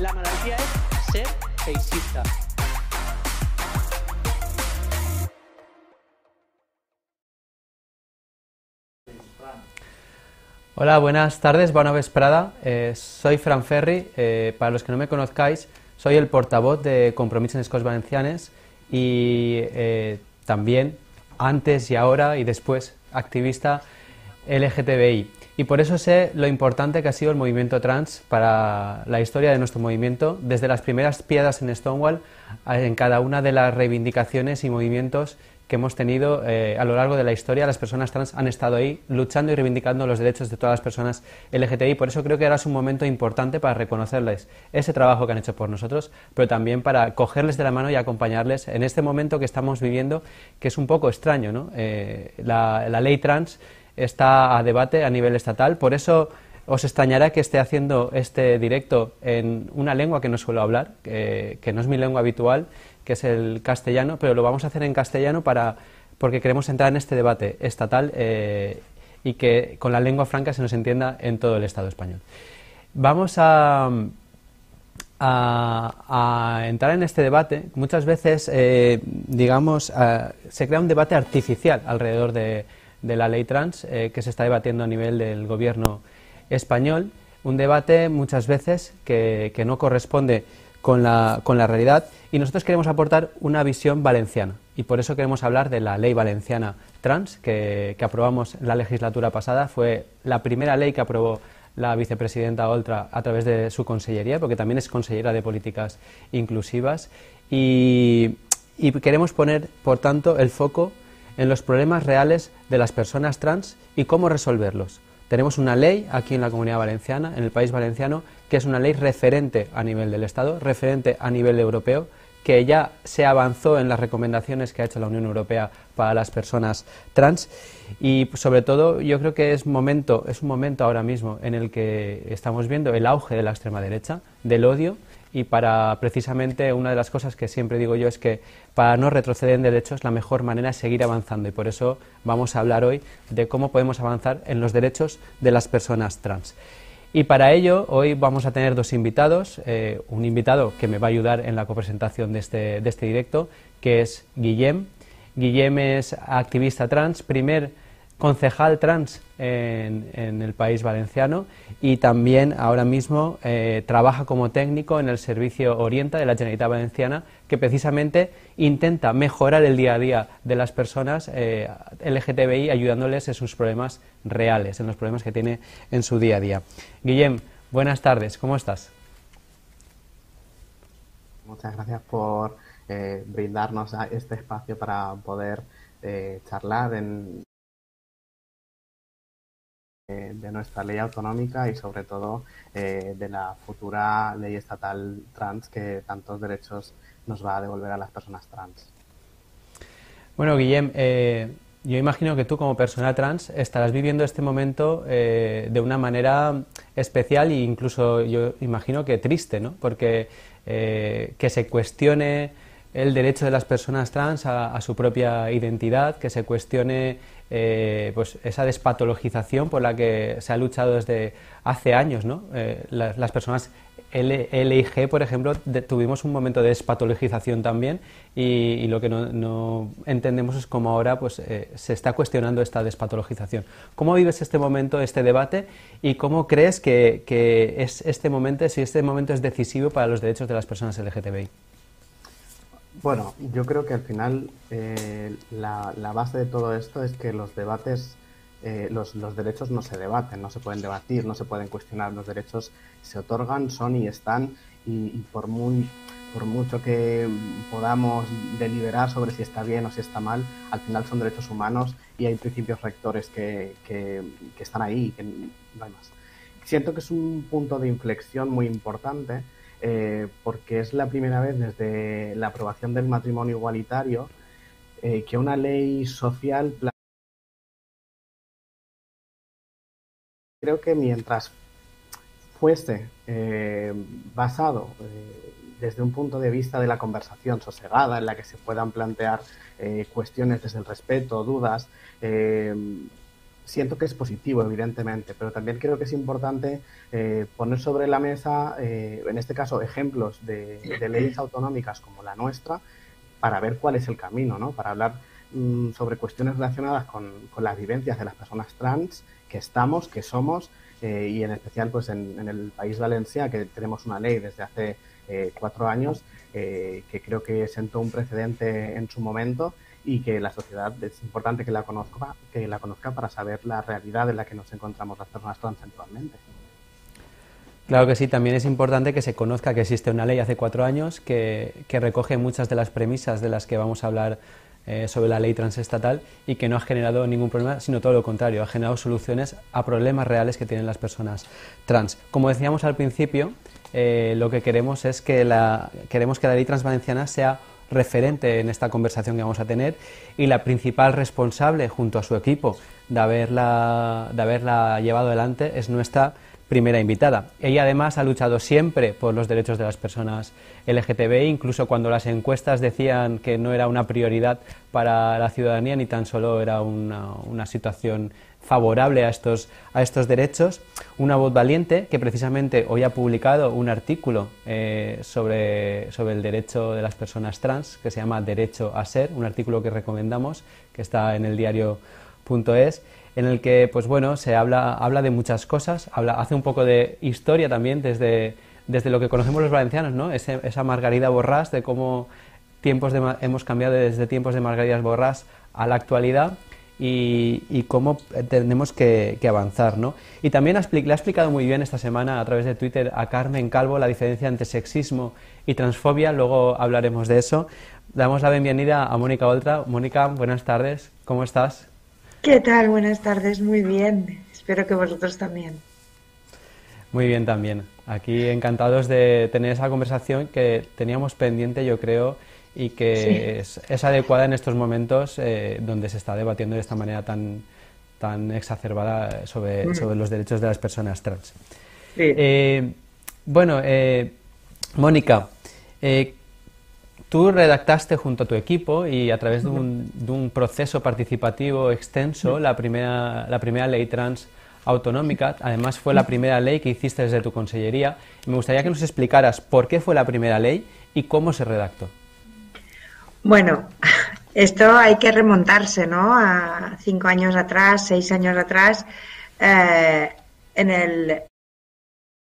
La malaltia es ser feixista. Hola, buenas tardes, buena vesprada. Eh, soy Fran Ferri. Eh, para los que no me conozcáis, soy el portavoz de Compromiso en Escoles Valencianes y eh, también antes y ahora y después activista LGTBI. Y por eso sé lo importante que ha sido el movimiento trans para la historia de nuestro movimiento, desde las primeras piedras en Stonewall en cada una de las reivindicaciones y movimientos que hemos tenido eh, a lo largo de la historia. Las personas trans han estado ahí luchando y reivindicando los derechos de todas las personas LGTBI. Por eso creo que ahora es un momento importante para reconocerles ese trabajo que han hecho por nosotros, pero también para cogerles de la mano y acompañarles en este momento que estamos viviendo, que es un poco extraño. Eh, la, ley trans está a debate a nivel estatal. Por eso os extrañará que esté haciendo este directo en una lengua que no suelo hablar, que no es mi lengua habitual que es el castellano, pero lo vamos a hacer en castellano para, porque queremos entrar en este debate estatal eh, y que con la lengua franca se nos entienda en todo el Estado español. Vamos a, a, entrar en este debate. Muchas veces, eh, digamos, se crea un debate artificial alrededor de, la ley trans eh, que se está debatiendo a nivel del gobierno español. Un debate muchas veces que, que no corresponde con la, con la realidad y nosotros queremos aportar una visión valenciana y por eso queremos hablar de la ley valenciana trans que, que aprobamos en la legislatura pasada. Fue la primera ley que aprobó la vicepresidenta Oltra a través de su consellería, porque también es consellera de políticas inclusivas. Y, y, queremos poner, por tanto, el foco en los problemas reales de las personas trans y cómo resolverlos. Tenemos una ley aquí en la Comunidad Valenciana, en el país valenciano, que es una ley referente a nivel del Estado, referente a nivel europeo, que ya se avanzó en las recomendaciones que ha hecho la Unión Europea para las personas trans y sobre todo yo creo que es momento es un momento ahora mismo en el que estamos viendo el auge de la extrema derecha, del odio y para precisamente una de las cosas que siempre digo yo es que para no retroceder en derechos la mejor manera es seguir avanzando y por eso vamos a hablar hoy de cómo podemos avanzar en los derechos de las personas trans. Y para ello hoy vamos a tener dos invitados, eh, un invitado que me va a ayudar en la copresentación de este, de este directo, que es Guillem. Guillem es activista trans, primer concejal trans en, el país valenciano y también ahora mismo eh, trabaja como técnico en el servicio Orienta de la Generalitat Valenciana que precisamente intenta mejorar el día a día de las personas eh, LGTBI ayudándoles en sus problemas reales, en los problemas que tiene en su día a día. Guillem, buenas tardes, ¿cómo estás? Muchas gracias por eh, brindarnos este espacio para poder charlar en, de nuestra ley autonómica y sobre todo eh, de la futura ley estatal trans que tantos derechos nos va a devolver a las personas trans. Bueno, Guillem, eh, yo imagino que tú como persona trans estarás viviendo este momento eh, de una manera especial e incluso yo imagino que triste, ¿no? Porque que se cuestione el derecho de las personas trans a, su propia identidad, que se cuestione eh, pues esa despatologización por la que se ha luchado desde hace años. ¿no? Eh, las, personas L, y G, por ejemplo, tuvimos un momento de despatologización también y, lo que no, entendemos es cómo ahora pues, eh, se está cuestionando esta despatologización. ¿Cómo vives este momento, este debate y cómo crees que, que es este momento, si este momento es decisivo para los derechos de las personas LGTBI? Bueno, yo creo que al final eh, la, base de todo esto es que los debates, eh, los, derechos no se debaten, no se pueden debatir, no se pueden cuestionar. Los derechos se otorgan, son y están, y, por, muy, por mucho que podamos deliberar sobre si está bien o si está mal, al final son derechos humanos y hay principios rectores que, que, que están ahí, que no hay más. Siento que es un punto de inflexión muy importante eh, porque es la primera vez desde la aprobación del matrimonio igualitario eh, que una ley social creo que mientras fuese eh, basado desde un punto de vista de la conversación sosegada, en la que se puedan plantear cuestiones desde el respeto, dudas, siento que es positivo, evidentemente, pero también creo que es importante eh, poner sobre la mesa, eh, en este caso, ejemplos de, leyes autonómicas como la nuestra para ver cuál es el camino, ¿no? Para hablar mm, sobre cuestiones relacionadas con, las vivencias de las personas trans que estamos, que somos, eh, y en especial pues en, el país Valencia, que tenemos una ley desde hace cuatro años que creo que sentó un precedente en su momento y que la sociedad es importante que la conozca, que la conozca para saber la realidad en la que nos encontramos las personas trans actualmente. Claro que sí, también es importante que se conozca que existe una ley hace cuatro años que, recoge muchas de las premisas de las que vamos a hablar eh, sobre la ley transestatal y que no ha generado ningún problema, sino todo lo contrario, ha generado soluciones a problemas reales que tienen las personas trans. Como decíamos al principio, eh, lo que queremos es que la, queremos que la ley transvalenciana sea referente en esta conversación que vamos a tener y la principal responsable junto a su equipo de haberla, de haberla llevado adelante es nuestra primera invitada. Ella además ha luchado siempre por los derechos de las personas LGTBI, incluso cuando las encuestas decían que no era una prioridad para la ciudadanía ni tan solo era una, una situación favorable a estos, a estos derechos, una voz valiente que precisamente hoy ha publicado un artículo eh, sobre, sobre el derecho de las personas trans que se llama Derecho a Ser, un artículo que recomendamos, que está en el diario.es, en el que pues bueno, se habla, habla de muchas cosas, habla, hace un poco de historia también desde, desde lo que conocemos los valencianos, ¿no? esa Margarida Borrás, de cómo tiempos hemos cambiado desde tiempos de Margaridas Borrás a la actualidad y, cómo tenemos que, avanzar. ¿no? Y también le ha explicado muy bien esta semana a través de Twitter a Carmen Calvo la diferencia entre sexismo y transfobia, luego hablaremos de eso. Damos la bienvenida a Mónica Oltra. Mónica, buenas tardes, ¿cómo estás? ¿Qué tal? Buenas tardes, muy bien. Espero que vosotros también. Muy bien también. Aquí encantados de tener esa conversación que teníamos pendiente, yo creo, y que es, adecuada en estos momentos eh, donde se está debatiendo de esta manera tan, tan exacerbada sobre, mm. sobre los derechos de las personas trans. Eh, bueno, eh, Mónica, tú redactaste junto a tu equipo y a través de un, de un proceso participativo extenso la primera, la primera ley trans autonómica. Además, fue la primera ley que hiciste desde tu consellería. me gustaría que nos explicaras por qué fue la primera ley y cómo se redactó. Bueno, esto hay que remontarse, ¿no? A cinco años atrás, seis años atrás, eh, en el,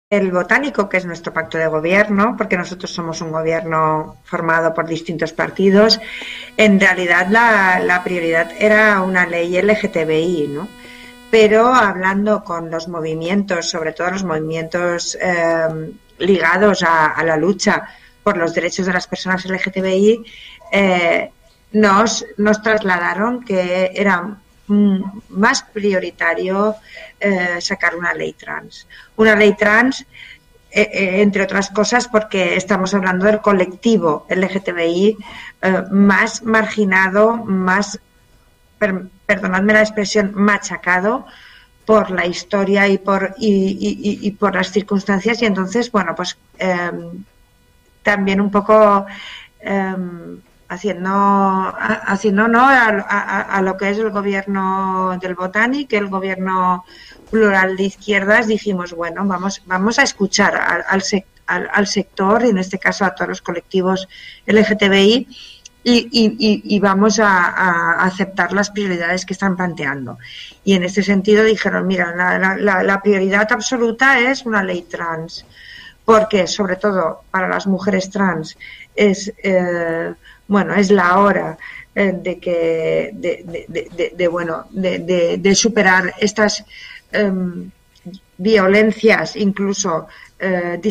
el botánico, que es nuestro pacto de gobierno, porque nosotros somos un gobierno formado por distintos partidos, en realidad la, la prioridad era una ley LGTBI, ¿no? Pero hablando con los movimientos, sobre todo los movimientos eh, ligados a, a la lucha por los derechos de las personas LGTBI, eh, nos, trasladaron que era más prioritario eh, sacar una ley trans. Una ley trans, eh, entre otras cosas, porque estamos hablando del colectivo LGTBI más marginado, más, perdonadme la expresión, machacado por la historia y por, y, por las circunstancias. Y entonces, bueno, pues em, también un poco em, haciendo, haciendo honor a, lo que es el gobierno del Botánico, el gobierno plural de izquierdas, dijimos, bueno, vamos, vamos a escuchar al, al, sector, en este caso a todos los colectivos LGTBI, y, vamos a, aceptar las prioridades que están planteando. Y en este sentido dijeron, mira, la, la prioridad absoluta es una ley trans, porque sobre todo para las mujeres trans es... Eh, bueno, es la hora eh, de que, de, bueno, de, superar estas em, violencias, incluso eh,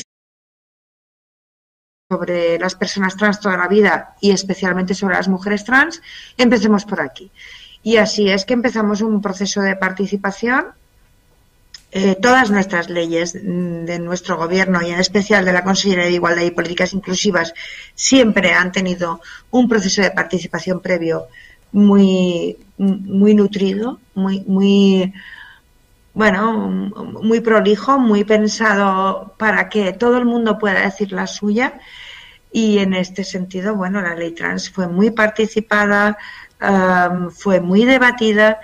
sobre las personas trans toda la vida y especialmente sobre las mujeres trans, empecemos por aquí. Y así es que empezamos un proceso de participación eh, todas nuestras leyes de nuestro gobierno y en especial de la Consejería de Igualdad y Políticas Inclusivas siempre han tenido un proceso de participación previo muy, muy nutrido, muy, muy, bueno, muy prolijo, muy pensado para que todo el mundo pueda decir la suya. Y en este sentido, bueno, la ley trans fue muy participada, fue muy debatida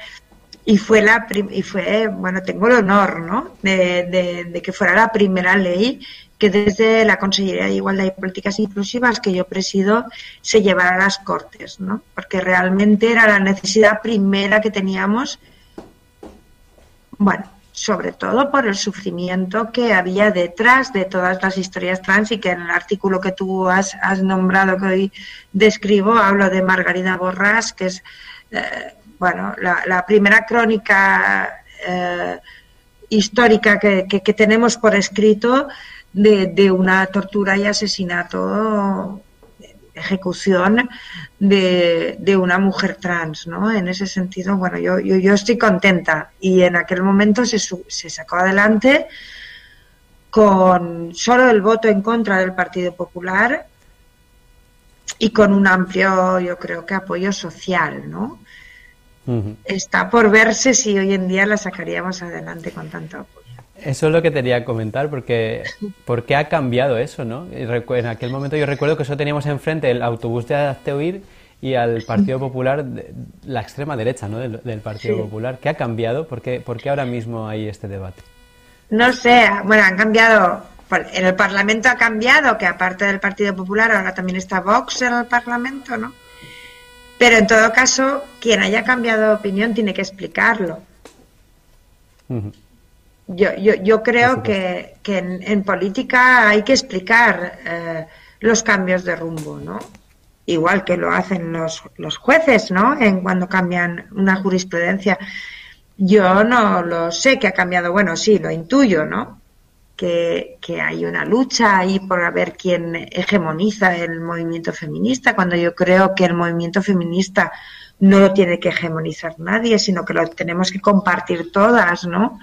y fue la y fue bueno tengo el honor no de, de, que fuera la primera ley que desde la Consellería de Igualdad y Políticas Inclusivas que yo presido se llevara a las Cortes, ¿no? Porque realmente era la necesidad primera que teníamos, bueno, sobre todo por el sufrimiento que había detrás de todas las historias trans y que en el artículo que tú has, has nombrado que hoy describo hablo de Margarida Borrás, que es eh, bueno la, primera crónica eh, histórica que, tenemos por escrito de, una tortura y asesinato ejecución de, una mujer trans, ¿no? En ese sentido, bueno, yo, estoy contenta y en aquel momento se, sacó adelante con solo el voto en contra del Partido Popular y con un amplio, yo creo que apoyo social, ¿no? Está por verse si hoy en día la sacaríamos adelante con tanto apoyo. Eso es lo que tenía que comentar, porque ¿por qué ha cambiado eso, no? En aquel momento yo recuerdo que solo teníamos enfrente el autobús de Azteoir y al Partido Popular, la extrema derecha, ¿no? Del, Partido Popular. ¿Qué ha cambiado? ¿Por qué, ¿Por qué ahora mismo hay este debate? No sé, bueno, han cambiado, en el Parlamento ha cambiado, que aparte del Partido Popular ahora también está Vox en el Parlamento, ¿no? Pero en todo caso, quien haya cambiado de opinión tiene que explicarlo. Yo, yo, yo creo que, que en, política hay que explicar eh, los cambios de rumbo, ¿no? Igual que lo hacen los, los jueces, ¿no? En cuando cambian una jurisprudencia. Yo no lo sé que ha cambiado, bueno, sí, lo intuyo, ¿no? Que, hay una lucha ahí por ver quién hegemoniza el movimiento feminista, cuando yo creo que el movimiento feminista no lo tiene que hegemonizar nadie, sino que lo tenemos que compartir todas, ¿no?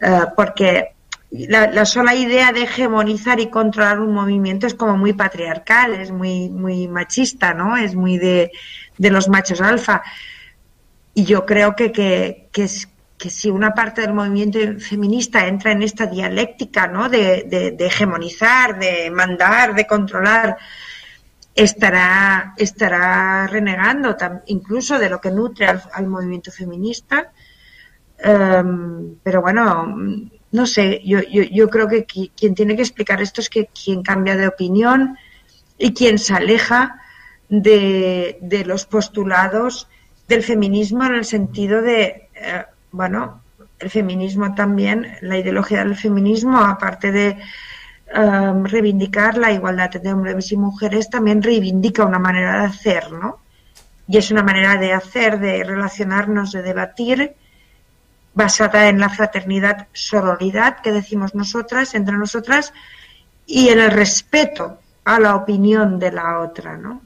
Eh, porque la, sola idea de hegemonizar y controlar un movimiento es como muy patriarcal, es muy, muy machista, ¿no? Es muy de, los machos alfa. Y yo creo que, que, que, si una parte del movimiento feminista entra en esta dialéctica, ¿no? De, hegemonizar, de mandar, de controlar, estará, estará renegando incluso de lo que nutre al movimiento feminista Em, pero bueno, no sé, yo, yo, creo que quien tiene que explicar esto es que quien cambia de opinión y quien se aleja de, de los postulados del feminismo en el sentido de, eh, bueno, el feminismo también, la ideología del feminismo, aparte de em, reivindicar la igualdad de hombres y mujeres, también reivindica una manera de hacer, ¿no? Y es una manera de hacer, de relacionarnos, de debatir basada en la fraternidad, sororidad que decimos nosotras, entre nosotras, y en el respeto a la opinión de la otra, ¿no?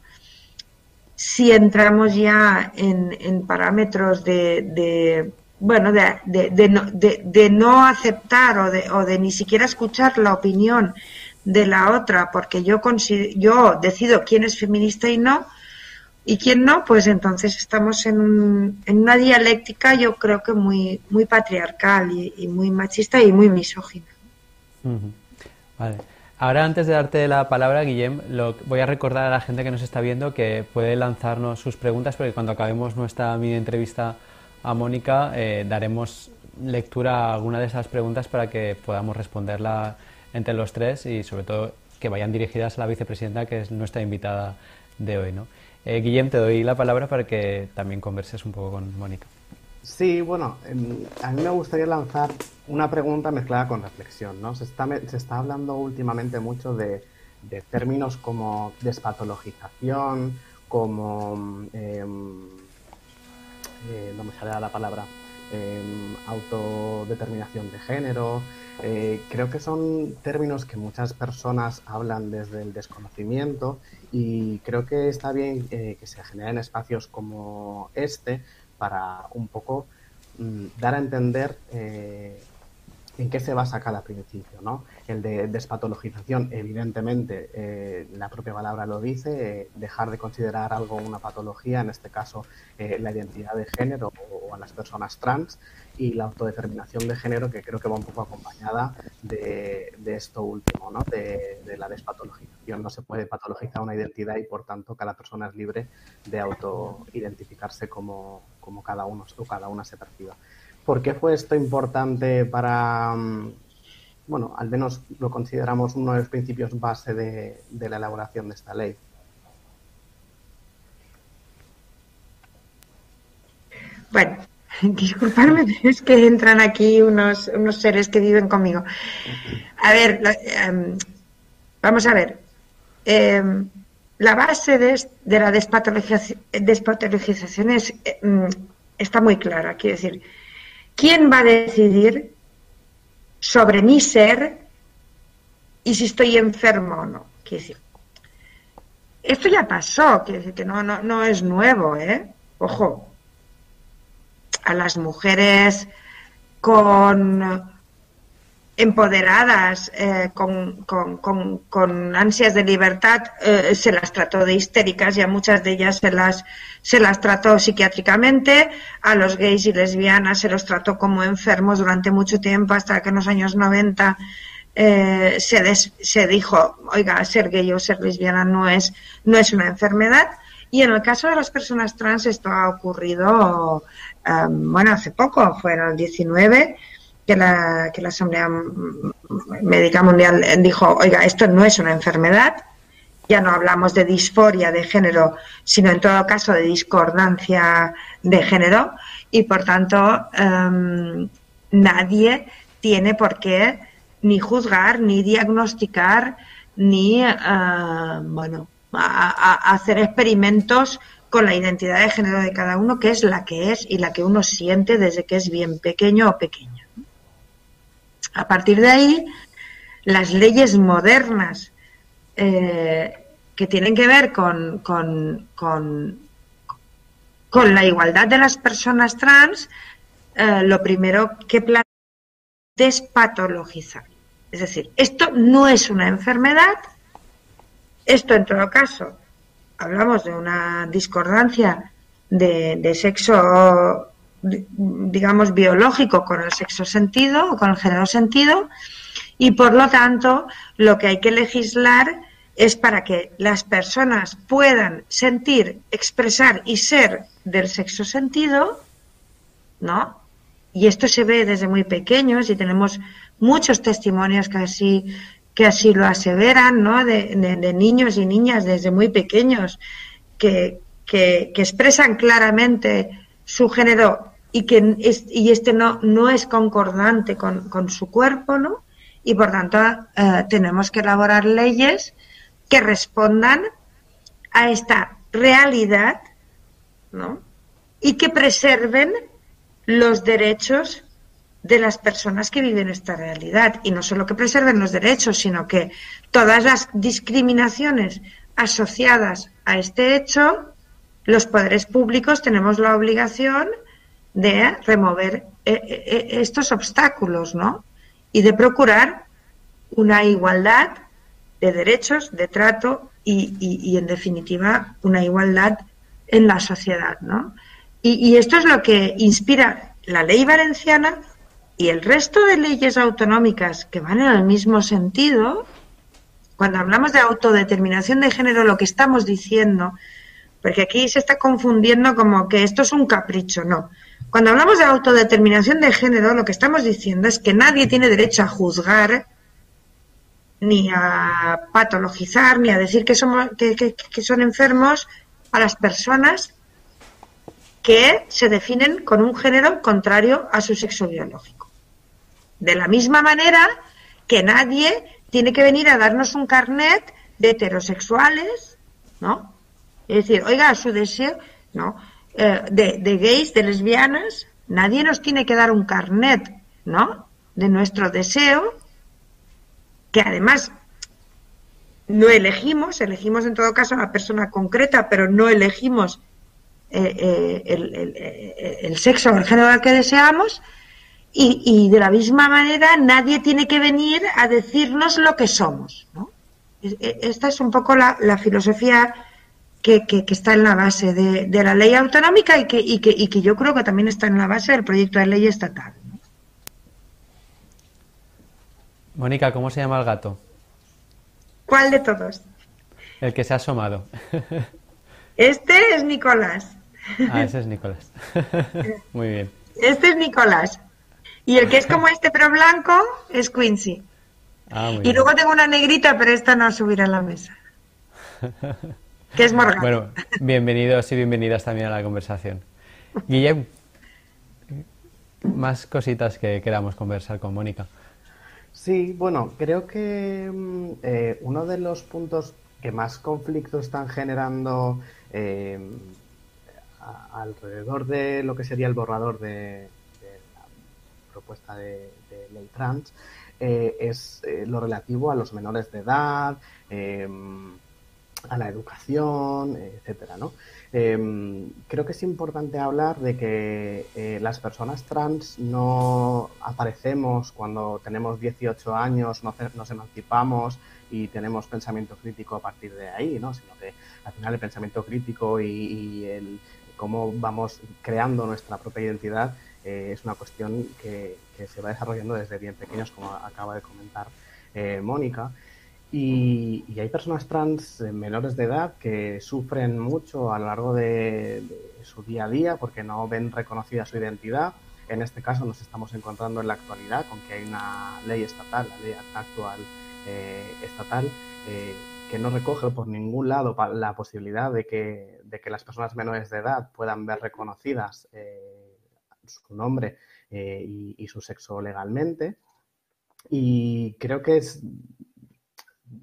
Si entramos ya en, parámetros de, bueno, de, no, de, no aceptar o de, o de ni siquiera escuchar la opinión de la otra, porque yo, yo decido quién es feminista y no, y quién no, pues entonces estamos en, en una dialéctica yo creo que muy, muy patriarcal y, muy machista y muy misógina. Vale. Ahora, antes de darte la palabra, Guillem, lo, voy a recordar a la gente que nos está viendo que puede lanzarnos sus preguntas, porque cuando acabemos nuestra mini entrevista a Mónica, eh, daremos lectura a alguna de esas preguntas para que podamos responderla entre los tres y, sobre todo, que vayan dirigidas a la vicepresidenta, que es nuestra invitada de hoy. ¿no? Eh, Guillem, te doy la palabra para que también converses un poco con Mónica. Sí, bueno, em, a mí me gustaría lanzar una pregunta mezclada con reflexión. ¿no? Se, está, hablando últimamente mucho de, términos como despatologización, como... Eh, eh, no me sale la palabra. Em, autodeterminación de género. Eh, creo que son términos que muchas personas hablan desde el desconocimiento y creo que está bien eh, que se generen espacios como este para un poco mm, dar a entender eh, ¿En qué se basa cada principio? ¿no? El de despatologización, evidentemente, eh, la propia palabra lo dice, eh, dejar de considerar algo una patología, en este caso eh, la identidad de género o, a las personas trans, y la autodeterminación de género, que creo que va un poco acompañada de, esto último, ¿no? de, la despatologización. No se puede patologizar una identidad y, por tanto, cada persona es libre de autoidentificarse como, como cada uno o cada una se perciba. ¿Por qué fue esto importante para, mm, bueno, al menos lo consideramos uno de los principios base de, la elaboración de esta ley? Bueno, disculpadme, es que entran aquí unos, unos seres que viven conmigo. A ver, em, vamos a ver. Em, la base de, la despatologización, es, em, está muy clara. Quiero decir, ¿Quién va a decidir sobre mi ser y si estoy enfermo o no? decir, esto ya pasó, decir que no, no, no es nuevo, ¿eh? Ojo, a las mujeres con empoderadas, eh, con, ansias de libertad, eh, se las trató de histéricas y a muchas de ellas se las, se las trató psiquiátricamente. A los gays y lesbianas se los trató como enfermos durante mucho tiempo, hasta que en los años 90 eh, se, se dijo, oiga, ser gay o ser lesbiana no es, no es una enfermedad. Y en el caso de las personas trans esto ha ocurrido, bueno, hace poco, fue en el 19 que la, que la Asamblea Médica Mundial dijo, oiga, esto no es una enfermedad, ya no hablamos de disforia de género, sino en todo caso de discordancia de género y por tanto em, nadie tiene por qué ni juzgar, ni diagnosticar, ni eh, bueno, hacer experimentos con la identidad de género de cada uno, que es la que es y la que uno siente desde que es bien pequeño o pequeña. A partir de ahí, las leyes modernas eh, que tienen que ver con, con, con, la igualdad de las personas trans, eh, lo primero que plantea es despatologizar. Es decir, esto no es una enfermedad, esto en todo caso, hablamos de una discordancia de, de sexo digamos, biológico con el sexo sentido o con el género sentido y por lo tanto lo que hay que legislar es para que las personas puedan sentir, expresar y ser del sexo sentido, ¿no? Y esto se ve desde muy pequeños y tenemos muchos testimonios que así, que así lo aseveran, ¿no? De, niños y niñas desde muy pequeños que, que, que expresan claramente su género y que y este no, no es concordante con, con su cuerpo, ¿no? Y por tanto eh, tenemos que elaborar leyes que respondan a esta realidad, ¿no? Y que preserven los derechos de las personas que viven esta realidad. Y no solo que preserven los derechos, sino que todas las discriminaciones asociadas a este hecho los poderes públicos tenemos la obligación de remover eh, eh, eh, estos obstáculos, ¿no? Y de procurar una igualdad de derechos, de trato y, en definitiva, una igualdad en la sociedad, ¿no? Y, y esto es lo que inspira la ley valenciana y el resto de leyes autonómicas que van en el mismo sentido. Cuando hablamos de autodeterminación de género, lo que estamos diciendo porque aquí se está confundiendo como que esto es un capricho, no. Cuando hablamos de autodeterminación de género, lo que estamos diciendo es que nadie tiene derecho a juzgar, ni a patologizar, ni a decir que, somos, que, son enfermos a las personas que se definen con un género contrario a su sexo biológico. De la misma manera que nadie tiene que venir a darnos un carnet de heterosexuales, ¿no? Es decir, oiga, su deseo, ¿no? Eh, de, gays, de lesbianas, nadie nos tiene que dar un carnet, ¿no? De nuestro deseo, que además no elegimos, elegimos en todo caso a una persona concreta, pero no elegimos eh, eh, el, el, sexo o el género al que deseamos, y, de la misma manera nadie tiene que venir a decirnos lo que somos. E, esta es un poco la, filosofía que, está en la base de, la ley autonómica y que, y, que, yo creo que también está en la base del proyecto de ley estatal. Mónica, ¿cómo se llama el gato? ¿Cuál de todos? El que se ha asomado. Este es Nicolás. Ah, ese es Nicolás. Muy bien. Este es Nicolás. Y el que es como este pero blanco es Quincy. Ah, y luego tengo una negrita, pero esta no subirá a la mesa. que es Morgan. Bueno, bienvenidos y bienvenidas también a la conversación. Guillem, más cositas que queramos conversar con Mónica. Sí, bueno, creo que mm, eh, uno de los puntos que más conflictos están generando eh, alrededor de lo que sería el borrador de, propuesta de, ley trans eh, es eh, lo relativo a los menores de edad, a la educación, etcétera, ¿no? Em, creo que es importante hablar de que eh, las personas trans no aparecemos cuando tenemos 18 años, nos emancipamos y tenemos pensamiento crítico a partir de ahí, ¿no? Sino que al final el pensamiento crítico y el cómo vamos creando nuestra propia identidad eh, es una cuestión que, se va desarrollando desde bien pequeños, como acaba de comentar eh, Mónica. Y, hay personas trans eh, menores de edad que sufren mucho a lo largo de, su día a día porque no ven reconocida su identidad. En este caso nos estamos encontrando en la actualidad con que hay una ley estatal, la ley actual estatal, que no recoge por ningún lado la posibilidad de que, de que las personas menores de edad puedan ver reconocidas su nombre eh, y, su sexo legalmente. Y creo que es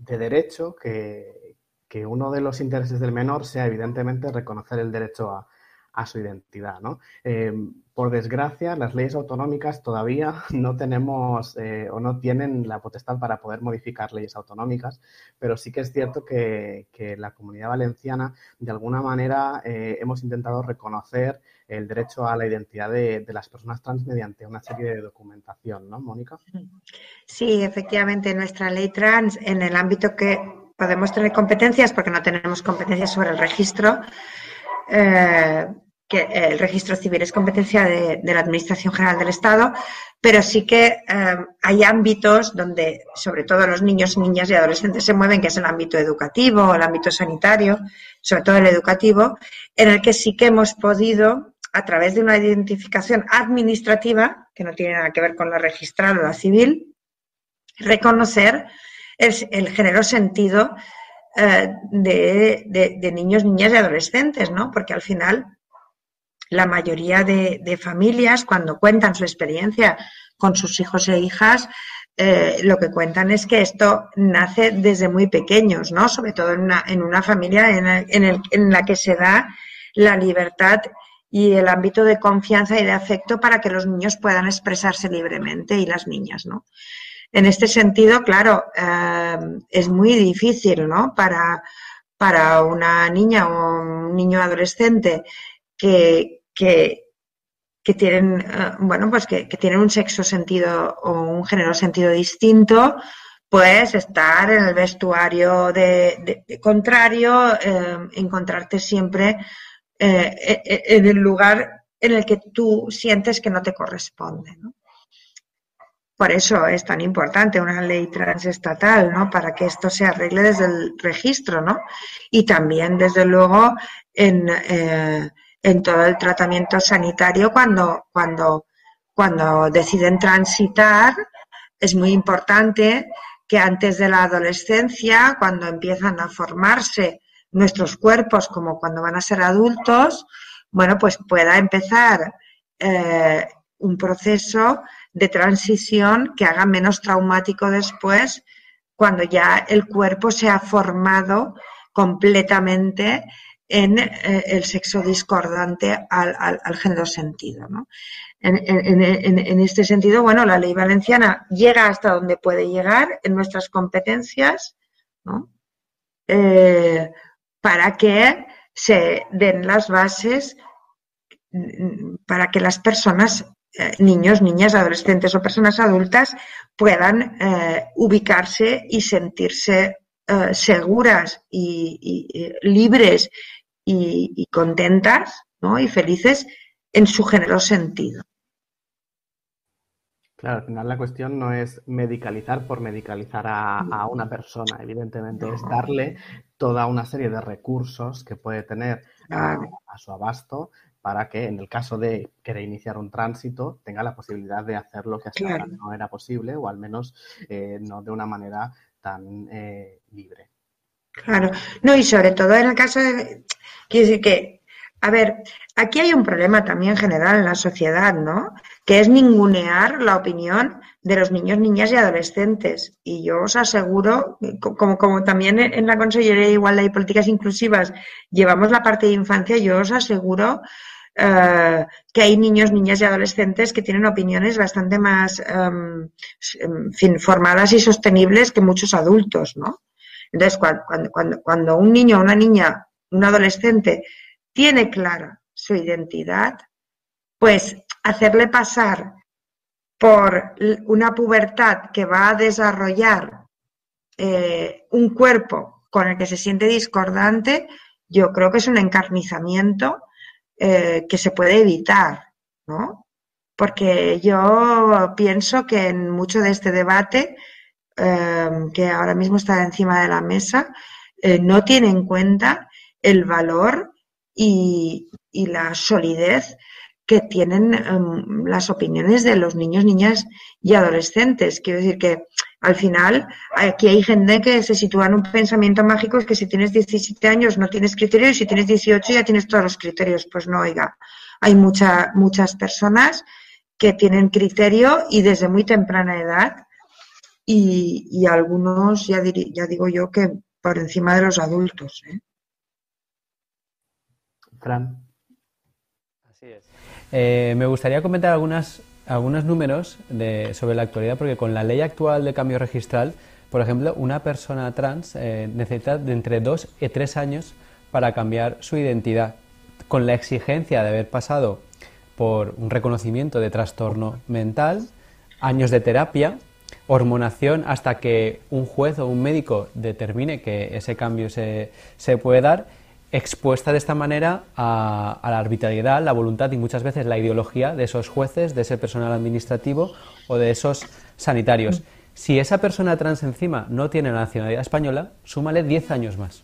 de derecho que, uno de los intereses del menor sea evidentemente reconocer el derecho a, su identidad. Eh, por desgracia, las leyes autonómicas todavía no tenemos eh, o no tienen la potestad para poder modificar leyes autonómicas, pero sí que es cierto que, que la comunidad valenciana, de alguna manera, hemos intentado reconocer el derecho a la identidad de, las personas trans mediante una serie de documentación, ¿no, Mónica? Sí, efectivamente, nuestra ley trans, en el ámbito que podemos tener competencias, porque no tenemos competencias sobre el registro, eh, que el registro civil es competencia de, la Administración General del Estado, pero sí que eh, hay ámbitos donde, sobre todo los niños, niñas y adolescentes se mueven, que es el ámbito educativo, el ámbito sanitario, sobre todo el educativo, en el que sí que hemos podido a través de una identificación administrativa, que no tiene nada que ver con la registral o la civil, reconocer el, género sentido eh, de, niños, niñas y adolescentes, ¿no? Porque al final la mayoría de, familias, cuando cuentan su experiencia con sus hijos e hijas, eh, lo que cuentan es que esto nace desde muy pequeños, ¿no? Sobre todo en una, en una familia en la que se da la libertad y el ámbito de confianza y de afecto para que los niños puedan expresarse libremente y las niñas, ¿no? En este sentido, claro, eh, es muy difícil, ¿no? Para, para una niña o un niño adolescente que, que, tienen, eh, bueno, pues que, tienen un sexo sentido o un género sentido distinto, pues estar en el vestuario de, contrario, eh, encontrarte siempre eh, eh, eh, en el lugar en el que tú sientes que no te corresponde. Por eso es tan importante una ley transestatal, ¿no? Para que esto se arregle desde el registro, ¿no? Y también, desde luego, en, en todo el tratamiento sanitario cuando, cuando, cuando deciden transitar, es muy importante que antes de la adolescencia, cuando empiezan a formarse nuestros cuerpos como cuando van a ser adultos, bueno, pues pueda empezar eh, un proceso de transición que haga menos traumático después cuando ya el cuerpo se ha formado completamente en eh, el sexo discordante al, género sentido. En, este sentido, bueno, la ley valenciana llega hasta donde puede llegar en nuestras competencias, ¿no? Eh, para que se den las bases para que las personas eh, niños, niñas, adolescentes o personas adultas puedan eh, ubicarse y sentirse eh, seguras y, libres y, contentas ¿no? y felices en su género sentido. Claro, al final la cuestión no es medicalizar por medicalizar a, una persona, evidentemente, es darle toda una serie de recursos que puede tener a, su abasto para que en el caso de querer iniciar un tránsito tenga la posibilidad de hacer lo que hasta ahora no era posible o al menos eh, no de una manera tan eh, libre. Claro, no, y sobre todo en el caso de, quiero decir que, a ver, aquí hay un problema también general en la sociedad, ¿no? Que es ningunear la opinión de los niños, niñas y adolescentes. Y yo os aseguro, como, como también en la Consellería de Igualdad y Políticas Inclusivas llevamos la parte de infancia, yo os aseguro eh, que hay niños, niñas y adolescentes que tienen opiniones bastante más em, formadas y sostenibles que muchos adultos, ¿no? Entonces, cuando, un niño una niña, un adolescente, tiene clara su identidad, pues hacerle pasar por una pubertad que va a desarrollar eh, un cuerpo con el que se siente discordante, yo creo que es un encarnizamiento eh, que se puede evitar, ¿no? Porque yo pienso que en mucho de este debate Em, que ahora mismo está encima de la mesa, eh, no tiene en cuenta el valor y, la solidez que tienen em, las opiniones de los niños, niñas y adolescentes. Quiero decir que al final aquí hay gente que se sitúa en un pensamiento mágico, es que si tienes 17 años no tienes criterios y si tienes 18 ya tienes todos los criterios. Pues no, oiga, hay mucha, muchas personas que tienen criterio y desde muy temprana edad y, algunos, ya, ya digo yo, que por encima de los adultos. ¿eh? Fran. Así es. Eh, me gustaría comentar algunas, algunos números de, sobre la actualidad, porque con la ley actual de cambio registral, por ejemplo, una persona trans eh, necesita de entre dos y tres años para cambiar su identidad, con la exigencia de haber pasado por un reconocimiento de trastorno mental, años de terapia hormonación hasta que un juez o un médico determine que ese cambio se, se puede dar, expuesta de esta manera a, la arbitrariedad, la voluntad y muchas veces la ideología de esos jueces, de ese personal administrativo o de esos sanitarios. Si esa persona trans encima no tiene la nacionalidad española, súmale 10 años más,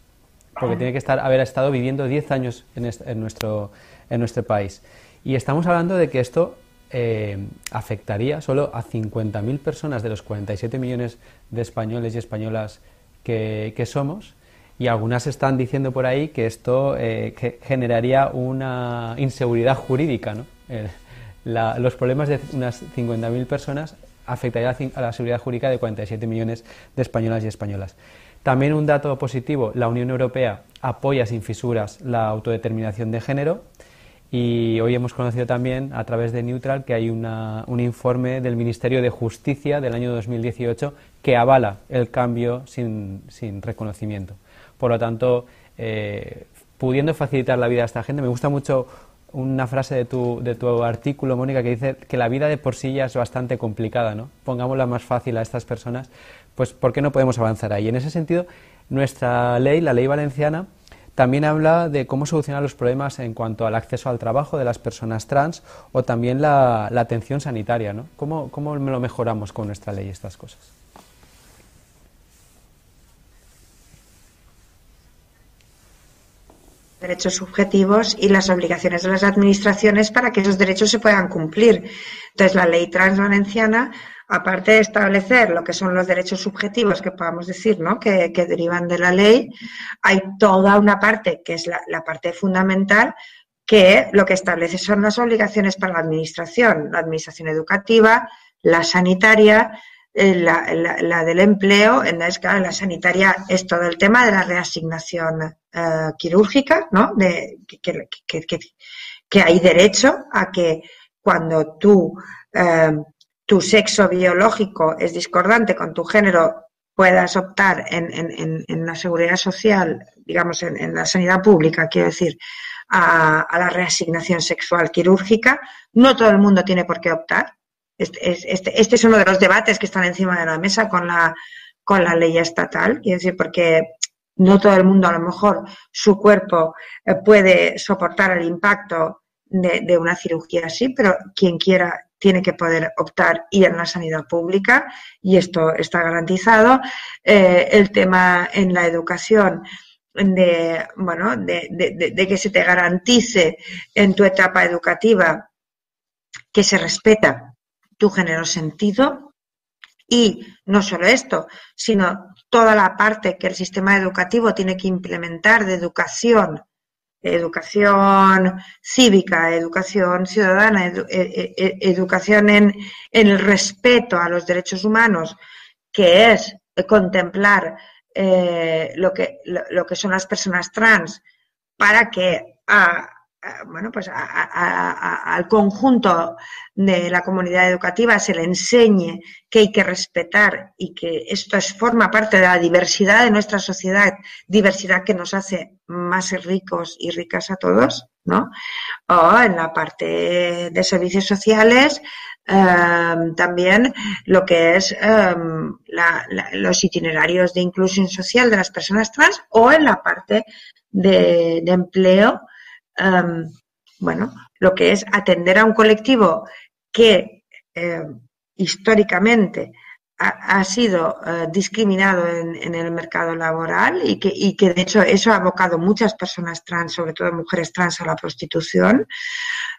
porque tiene que estar, haber estado viviendo 10 años en, nuestro, en nuestro país. Y estamos hablando de que esto eh, afectaría solo a 50.000 personas de los 47 millones de españoles y españolas que, somos. Y algunas están diciendo por ahí que esto eh, generaría una inseguridad jurídica. ¿no? los problemas de unas 50.000 personas afectaría a la seguridad jurídica de 47 millones de españolas y españolas. También un dato positivo, la Unión Europea apoya sin fisuras la autodeterminación de género y hoy hemos conocido también a través de Neutral que hay un informe del Ministerio de Justicia del año 2018 que avala el cambio sin, reconocimiento. Por lo tanto, eh, pudiendo facilitar la vida a esta gente, me gusta mucho una frase de tu, de tu artículo, Mónica, que dice que la vida de por sí ya es bastante complicada, ¿no? Pongámosla más fácil a estas personas, pues ¿por qué no podemos avanzar ahí? En ese sentido, nuestra ley, la ley valenciana, también habla de cómo solucionar los problemas en cuanto al acceso al trabajo de las personas trans o también la, atención sanitaria. ¿no? ¿Cómo, ¿Cómo lo mejoramos con nuestra ley estas cosas? Derechos subjetivos y las obligaciones de las administraciones para que esos derechos se puedan cumplir. Entonces, la ley trans valenciana aparte de establecer lo que son los derechos subjetivos que podamos decir, ¿no? que, derivan de la ley, hay toda una parte que es la, parte fundamental que lo que establece son las obligaciones para la administración, la administración educativa, la sanitaria, eh, la, del empleo, en la, la sanitaria es todo el tema de la reasignación eh, quirúrgica, ¿no? De, que, hay derecho a que cuando tú eh, tu sexo biológico es discordante con tu género, puedas optar en, la seguridad social, digamos, en, la sanidad pública, quiero decir, a, la reasignación sexual quirúrgica. No todo el mundo tiene por qué optar. Este, este, este, es uno de los debates que están encima de la mesa con la, con la ley estatal, quiero decir, porque no todo el mundo a lo mejor su cuerpo eh, puede soportar el impacto de, una cirugía así, pero quien quiera tiene que poder optar y en la sanidad pública y esto está garantizado. Eh, el tema en la educación de, bueno, de, que se te garantice en tu etapa educativa que se respeta tu género sentido. Y no solo esto, sino toda la parte que el sistema educativo tiene que implementar de educación, educación cívica, educación ciudadana, e, e, e, educación en, el respeto a los derechos humanos, que es contemplar eh, lo, que, lo, que son las personas trans para que a, bueno, pues al conjunto de la comunidad educativa se le enseñe que hay que respetar y que esto es, forma parte de la diversidad de nuestra sociedad, diversidad que nos hace más ricos y ricas a todos, ¿no? O en la parte de servicios sociales, em, también lo que es em, los itinerarios de inclusión social de las personas trans o en la parte de empleo bueno, lo que es atender a un colectivo que eh, históricamente ha, sido eh, discriminado en, el mercado laboral y que, y que de hecho eso ha abocado muchas personas trans, sobre todo mujeres trans, a la prostitución,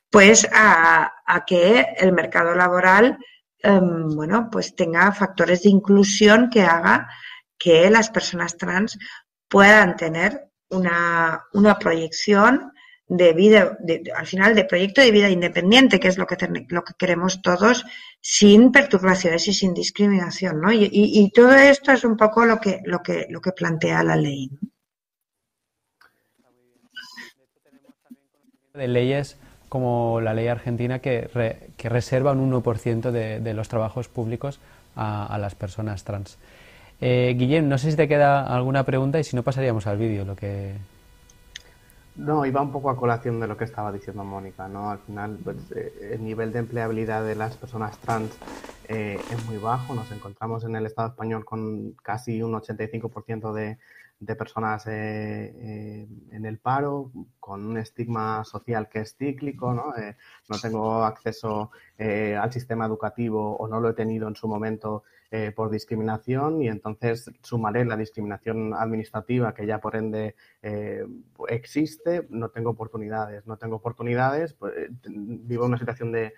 pues a, que el mercado laboral em, bueno, pues tenga factores de inclusión que haga que las personas trans puedan tener una, una proyección de vida, al final de proyecto de vida independiente, que es lo que, lo que queremos todos, sin perturbaciones y sin discriminación, ¿no? Y, todo esto es un poco lo que, lo que, lo que plantea la ley. De leyes como la ley argentina que, que reserva un 1% de, de, los trabajos públicos a, las personas trans. Eh, no sé si te queda alguna pregunta y si no pasaríamos al vídeo, lo que no, iba un poco a colación de lo que estaba diciendo Mónica, ¿no? Al final, pues, eh, el nivel de empleabilidad de las personas trans eh, es muy bajo. Nos encontramos en el Estado español con casi un 85% de, de personas eh, en el paro, con un estigma social que es cíclico, ¿no? no tengo acceso al sistema educativo o no lo he tenido en su momento eh, por discriminación y entonces sumaré la discriminación administrativa que ya por ende eh, existe, no tengo oportunidades, no tengo oportunidades, pues, eh, vivo una situación de,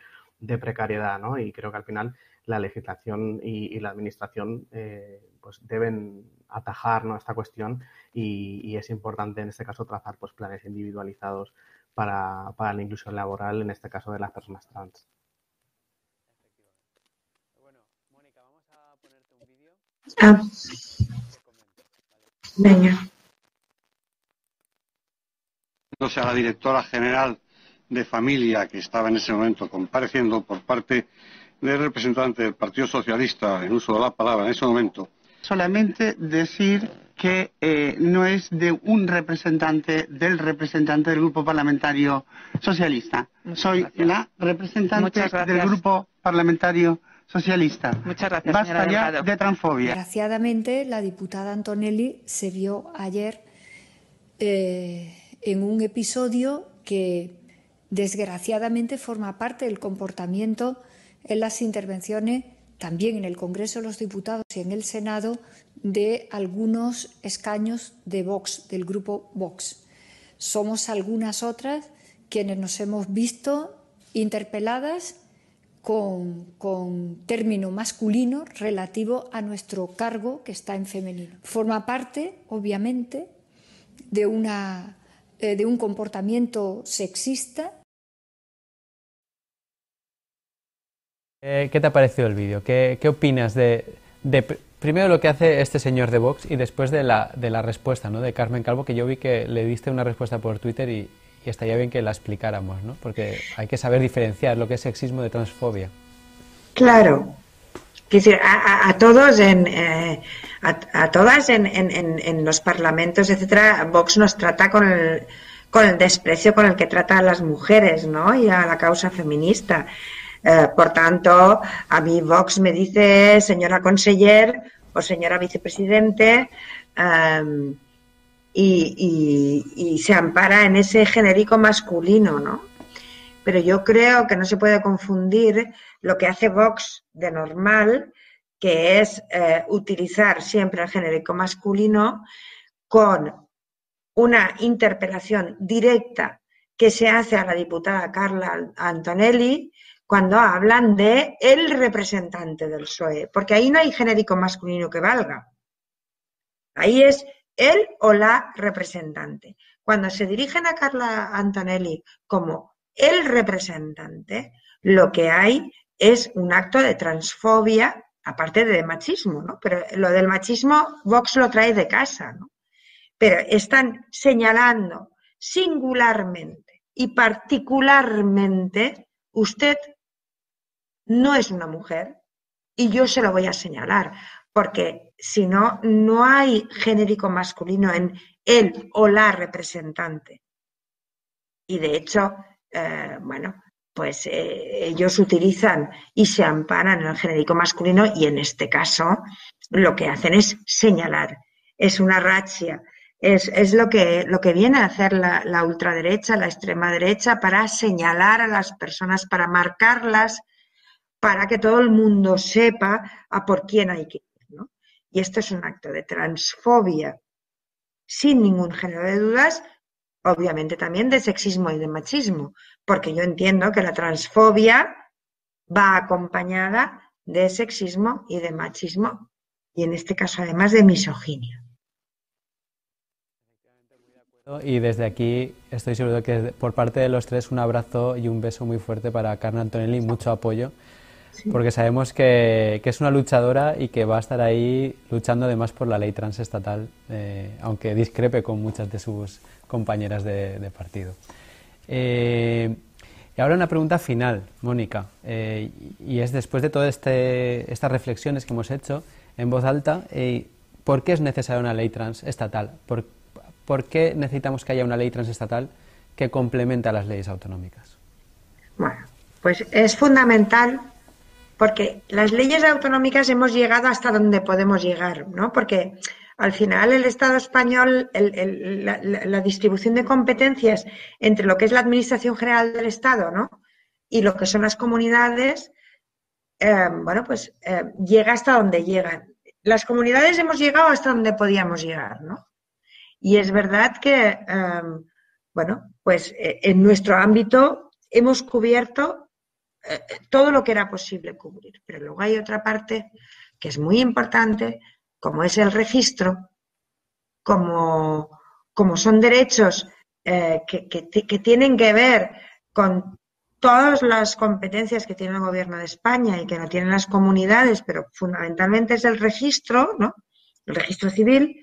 precariedad, ¿no? Y creo que al final la legislación y, la administración pues deben atajar esta cuestión y, es importante en este caso trazar pues planes individualizados para, para la inclusión laboral, en este caso de las personas trans. Ah. Venga. a la directora general de familia que estaba en ese momento compareciendo por parte del representante del Partido Socialista en uso de la palabra en ese momento. Solamente decir que eh, no es de un representante del representante del grupo parlamentario socialista. Soy la representante del grupo parlamentario socialista. Muchas gracias, Basta ya de transfobia. Desgraciadamente, la diputada Antonelli se vio ayer eh, en un episodio que desgraciadamente forma parte del comportamiento en las intervenciones también en el Congreso de los Diputados y en el Senado de algunos escaños de Vox, del grupo Vox. Somos algunas otras quienes nos hemos visto interpeladas con, término masculino relativo a nuestro cargo que está en femenino. Forma parte, obviamente, de, una, eh, de un comportamiento sexista. Eh, ¿Qué te ha parecido el vídeo? ¿Qué, opinas de, primero lo que hace este señor de Vox y después de la, de la respuesta ¿no? de Carmen Calvo, que yo vi que le diste una respuesta por Twitter y, y estaría bien que la explicáramos, ¿no? Porque hay que saber diferenciar lo que es sexismo de transfobia. Claro. Decir, a, todos en, eh, a, todas en, los parlamentos, etcétera, Vox nos trata con el, con el desprecio con el que trata a las mujeres, ¿no? Y a la causa feminista. Eh, por tanto, a mí Vox me dice señora conseller o señora vicepresidente em, y, se ampara en ese genérico masculino, ¿no? Pero yo creo que no se puede confundir lo que hace Vox de normal, que es eh, utilizar siempre el genérico masculino, con una interpelación directa que se hace a la diputada Carla Antonelli cuando hablan de el representante del PSOE, porque ahí no hay genérico masculino que valga. Ahí es él o la representante. Cuando se dirigen a Carla Antonelli como el representante, lo que hay es un acto de transfobia, aparte de machismo, ¿no? Pero lo del machismo Vox lo trae de casa, ¿no? Pero están señalando singularmente y particularmente usted no es una mujer y yo se lo voy a señalar, porque si no, no hay genérico masculino en él o la representante. Y de hecho, eh, bueno, pues eh, ellos utilizan y se amparan en el genérico masculino y en este caso lo que hacen es señalar. Es una racha, es, es, lo, que, lo que viene a hacer la, ultraderecha, la extrema derecha, para señalar a las personas, para marcarlas, para que todo el mundo sepa a por quién hay que. Y esto es un acto de transfobia, sin ningún género de dudas, obviamente también de sexismo y de machismo, porque yo entiendo que la transfobia va acompañada de sexismo y de machismo, y en este caso además de misoginia. Y desde aquí estoy seguro que por parte de los tres un abrazo y un beso muy fuerte para Carmen Antonelli, mucho apoyo, porque sabemos que, es una luchadora y que va a estar ahí luchando además por la ley transestatal, eh, aunque discrepe con muchas de sus compañeras de, partido. Eh, y ahora una pregunta final, Mónica, eh, y es después de todas este, estas reflexiones que hemos hecho en voz alta, ¿por qué es necesaria una ley transestatal? ¿Por, ¿por qué necesitamos que haya una ley transestatal que complemente a las leyes autonómicas? Bueno, pues es fundamental porque las leyes autonómicas hemos llegado hasta donde podemos llegar, ¿no? Porque al final el Estado español, la, distribución de competencias entre lo que es la Administración General del Estado, ¿no? Y lo que son las comunidades, eh, bueno, pues eh, llega hasta donde llegan. Las comunidades hemos llegado hasta donde podíamos llegar, ¿no? Y es verdad que, em, bueno, pues eh, en nuestro ámbito hemos cubierto eh, todo lo que era posible cubrir. Pero luego hay otra parte que es muy importante, como es el registro, como, como son derechos eh, que, que, tienen que ver con todas las competencias que tiene el gobierno de España y que no tienen las comunidades, pero fundamentalmente es el registro, ¿no? El registro civil,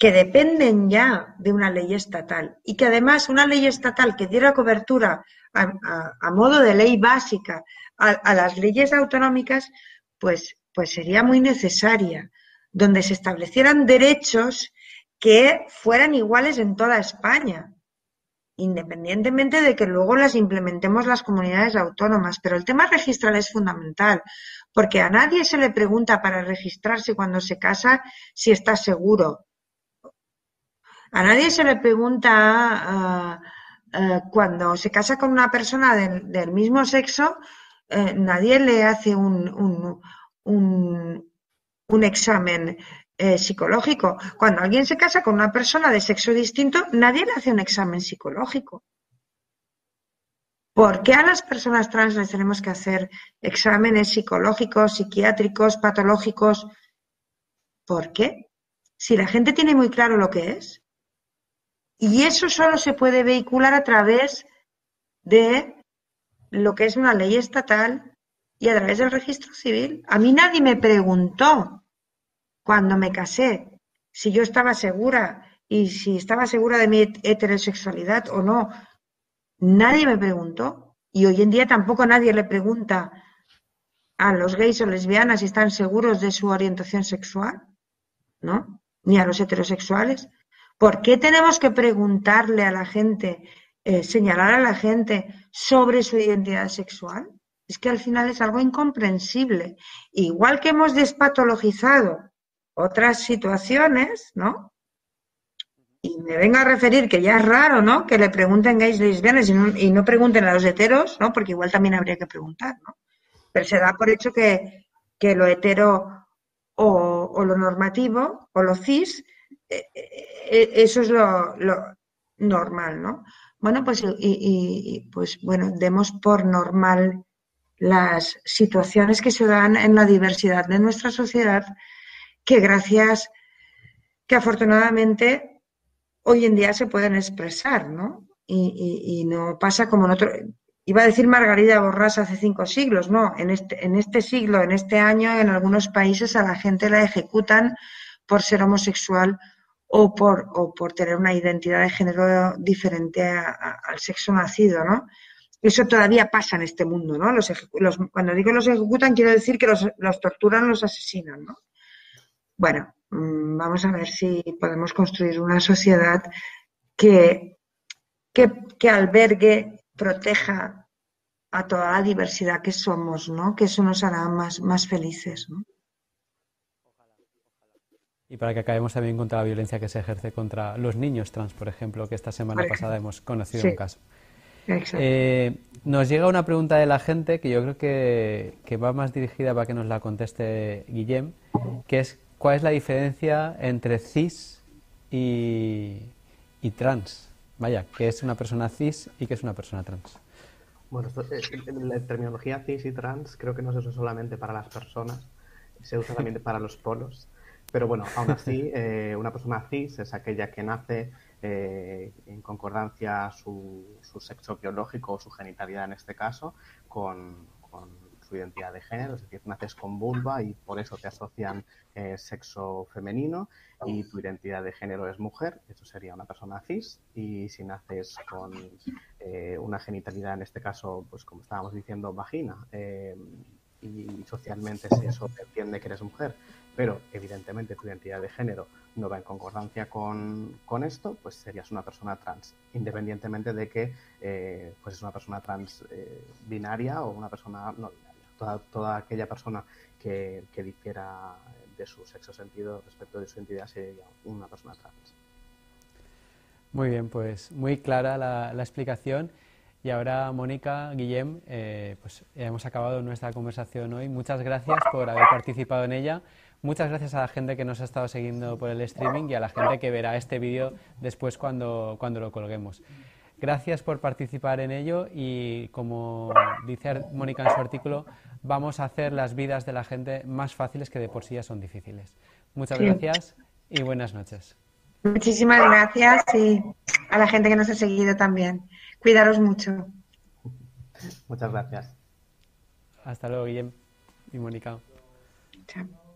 que dependen ya de una ley estatal y que además una ley estatal que diera cobertura a, modo de ley básica a, las leyes autonómicas, pues, pues sería muy necesaria, donde se establecieran derechos que fueran iguales en toda España, independientemente de que luego las implementemos las comunidades autónomas. Pero el tema registral es fundamental, porque a nadie se le pregunta para registrarse cuando se casa si está seguro a nadie se le pregunta ah, ah, cuando se casa con una persona del, mismo sexo, eh, nadie le hace un, un, examen eh, psicológico. Cuando alguien se casa con una persona de sexo distinto, nadie le hace un examen psicológico. ¿Por qué a las personas trans les tenemos que hacer exámenes psicológicos, psiquiátricos, patológicos? ¿Por qué? Si la gente tiene muy claro lo que es. Y eso solo se puede vehicular a través de lo que es una ley estatal y a través del registro civil. A mí nadie me preguntó cuando me casé si yo estaba segura y si estaba segura de mi heterosexualidad o no. Nadie me preguntó. Y hoy en día tampoco nadie le pregunta a los gays o lesbianas si están seguros de su orientación sexual, ¿no? Ni a los heterosexuales. ¿Por qué tenemos que preguntarle a la gente, eh, señalar a la gente sobre su identidad sexual? Es que al final es algo incomprensible. Igual que hemos despatologizado otras situaciones, ¿no? Y me venga a referir que ya es raro, ¿no? Que le pregunten gays lesbianas y y no pregunten a los heteros, ¿no? Porque igual también habría que preguntar, ¿no? Pero se da por hecho que, que lo hetero o, lo normativo o lo cis eso es lo, normal, ¿no? Bueno, pues, y, pues bueno, demos por normal las situaciones que se dan en la diversidad de nuestra sociedad, que gracias, que afortunadamente hoy en día se pueden expresar, ¿no? Y, no pasa como en otro, iba a decir Margarida Borrás hace cinco siglos, no, en este, en este siglo, en este año, en algunos países a la gente la ejecutan por ser homosexual o por, o por tener una identidad de género diferente al sexo nacido, ¿no? Eso todavía pasa en este mundo, ¿no? Cuando digo los ejecutan, quiero decir que los, los torturan, los asesinan, ¿no? Bueno, mm, vamos a ver si podemos construir una sociedad que, que, que albergue, proteja a toda la diversidad que somos, ¿no? Que eso nos hará más, más felices, ¿no? Y para que acabemos también contra la violencia que se ejerce contra los niños trans, por ejemplo, que esta semana pasada hemos conocido un caso. Eh, nos llega una pregunta de la gente que yo creo que, que, va más dirigida para que nos la conteste Guillem, que es ¿cuál es la diferencia entre cis y, y trans? Vaya, ¿qué es una persona cis y qué es una persona trans? Bueno, eh, la terminología cis y trans creo que no se usa solamente para las personas, se usa también para los polos. Pero bueno, aún así, eh, una persona cis es aquella que nace eh, en concordancia su, su, sexo biológico o su genitalidad en este caso con, su identidad de género, es decir, naces con vulva y por eso te asocian eh, sexo femenino y tu identidad de género es mujer, eso sería una persona cis. Y si naces con una genitalidad en este caso, pues como estábamos diciendo, vagina y socialmente si eso entiende que eres mujer, pero evidentemente tu identidad de género no va en concordancia con, con esto, pues serías una persona trans, independientemente de que eh, pues es una persona trans eh, binaria o una persona no binaria. Toda, toda aquella persona que, que difiera de su sexo sentido respecto de su identidad sería una persona trans. Muy bien, pues muy clara la, la explicación. Y ahora, Mónica, Guillem, eh, pues hemos acabado nuestra conversación hoy. Muchas gracias por haber participado en ella. Muchas gracias a la gente que nos ha estado siguiendo por el streaming y a la gente que verá este vídeo después cuando, cuando lo colguemos. Gracias por participar en ello y como dice Mónica en su artículo, vamos a hacer las vidas de la gente más fáciles que de por sí ya son difíciles. Muchas gracias y buenas noches. Muchísimas gracias y a la gente que nos ha seguido también. Cuidaros mucho. Muchas gracias. Hasta luego, Guillem y Mónica. Chao.